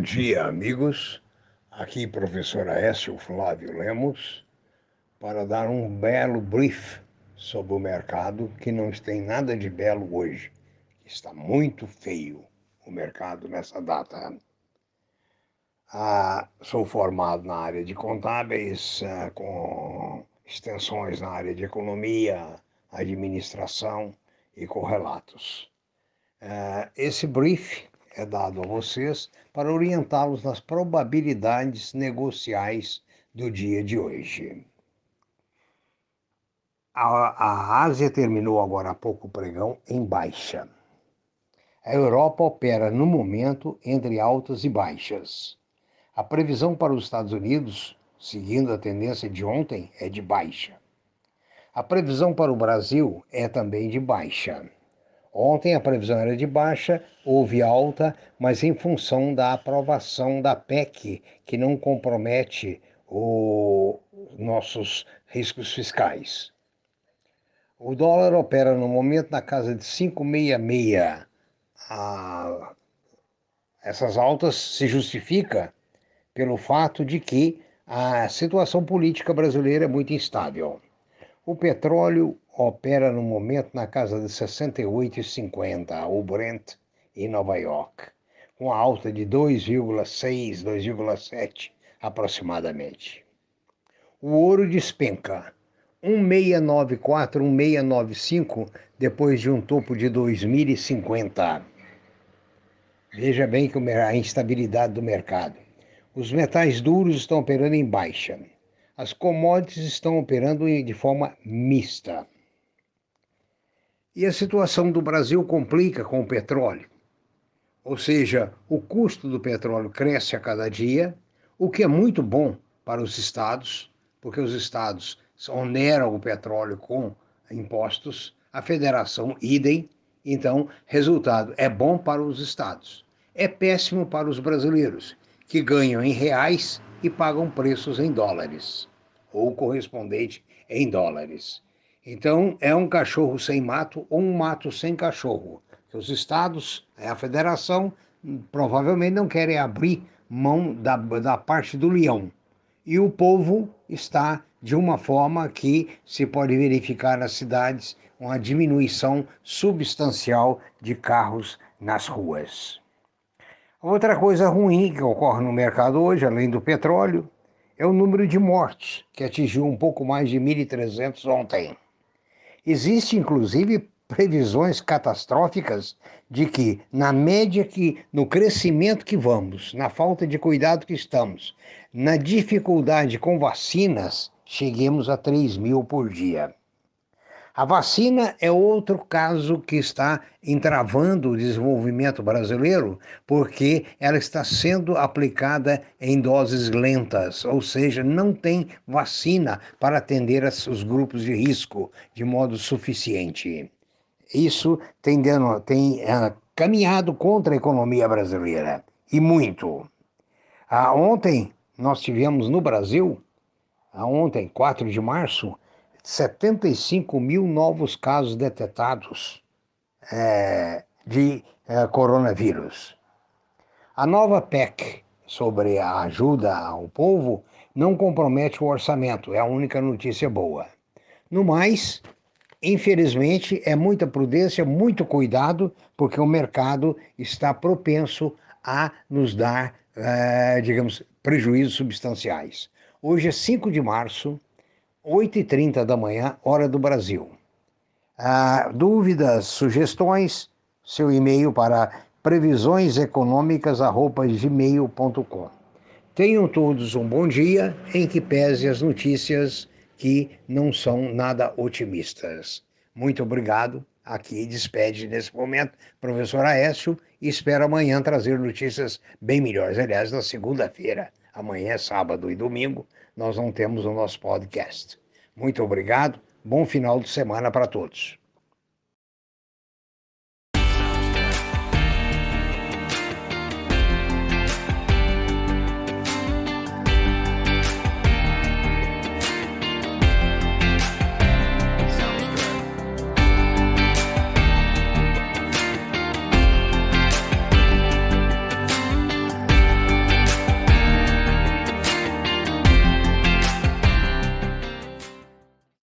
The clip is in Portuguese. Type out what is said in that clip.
dia, amigos. Aqui, professor Aécio Flávio Lemos, para dar um belo brief sobre o mercado que não tem nada de belo hoje. Está muito feio o mercado nessa data. Ah, sou formado na área de contábeis, ah, com extensões na área de economia, administração e correlatos. Ah, esse brief é dado a vocês para orientá-los nas probabilidades negociais do dia de hoje. A, a Ásia terminou agora há pouco o pregão em baixa. A Europa opera no momento entre altas e baixas. A previsão para os Estados Unidos, seguindo a tendência de ontem, é de baixa. A previsão para o Brasil é também de baixa. Ontem a previsão era de baixa, houve alta, mas em função da aprovação da PEC, que não compromete os nossos riscos fiscais. O dólar opera no momento na casa de 5,66. Ah, essas altas se justifica pelo fato de que a situação política brasileira é muito instável. O petróleo opera no momento na casa de 68,50, o Brent em Nova York, com alta de 2,6, 2,7 aproximadamente. O ouro despenca 1694, 1695 depois de um topo de 2050. Veja bem que a instabilidade do mercado. Os metais duros estão operando em baixa. As commodities estão operando de forma mista. E a situação do Brasil complica com o petróleo. Ou seja, o custo do petróleo cresce a cada dia, o que é muito bom para os estados, porque os estados oneram o petróleo com impostos, a federação idem. Então, resultado é bom para os estados. É péssimo para os brasileiros, que ganham em reais e pagam preços em dólares, ou correspondente em dólares. Então, é um cachorro sem mato ou um mato sem cachorro. Os estados, a federação, provavelmente não querem abrir mão da, da parte do leão. E o povo está de uma forma que se pode verificar nas cidades uma diminuição substancial de carros nas ruas. Outra coisa ruim que ocorre no mercado hoje, além do petróleo, é o número de mortes, que atingiu um pouco mais de 1.300 ontem. Existe, inclusive, previsões catastróficas de que, na média que, no crescimento que vamos, na falta de cuidado que estamos, na dificuldade com vacinas, cheguemos a 3 mil por dia. A vacina é outro caso que está entravando o desenvolvimento brasileiro, porque ela está sendo aplicada em doses lentas, ou seja, não tem vacina para atender os grupos de risco de modo suficiente. Isso tem, tem uh, caminhado contra a economia brasileira, e muito. Ah, ontem nós tivemos no Brasil, ah, ontem, 4 de março, 75 mil novos casos detectados é, de é, coronavírus. A nova PEC sobre a ajuda ao povo não compromete o orçamento, é a única notícia boa. No mais, infelizmente, é muita prudência, muito cuidado, porque o mercado está propenso a nos dar, é, digamos, prejuízos substanciais. Hoje é 5 de março, 8h30 da manhã, hora do Brasil. Ah, dúvidas, sugestões, seu e-mail para previsioneseconômicas.gmail.com. Tenham todos um bom dia, em que pese as notícias que não são nada otimistas. Muito obrigado. Aqui despede nesse momento professor Aécio e espero amanhã trazer notícias bem melhores. Aliás, na segunda-feira, amanhã é sábado e domingo, nós não temos o nosso podcast. Muito obrigado, bom final de semana para todos.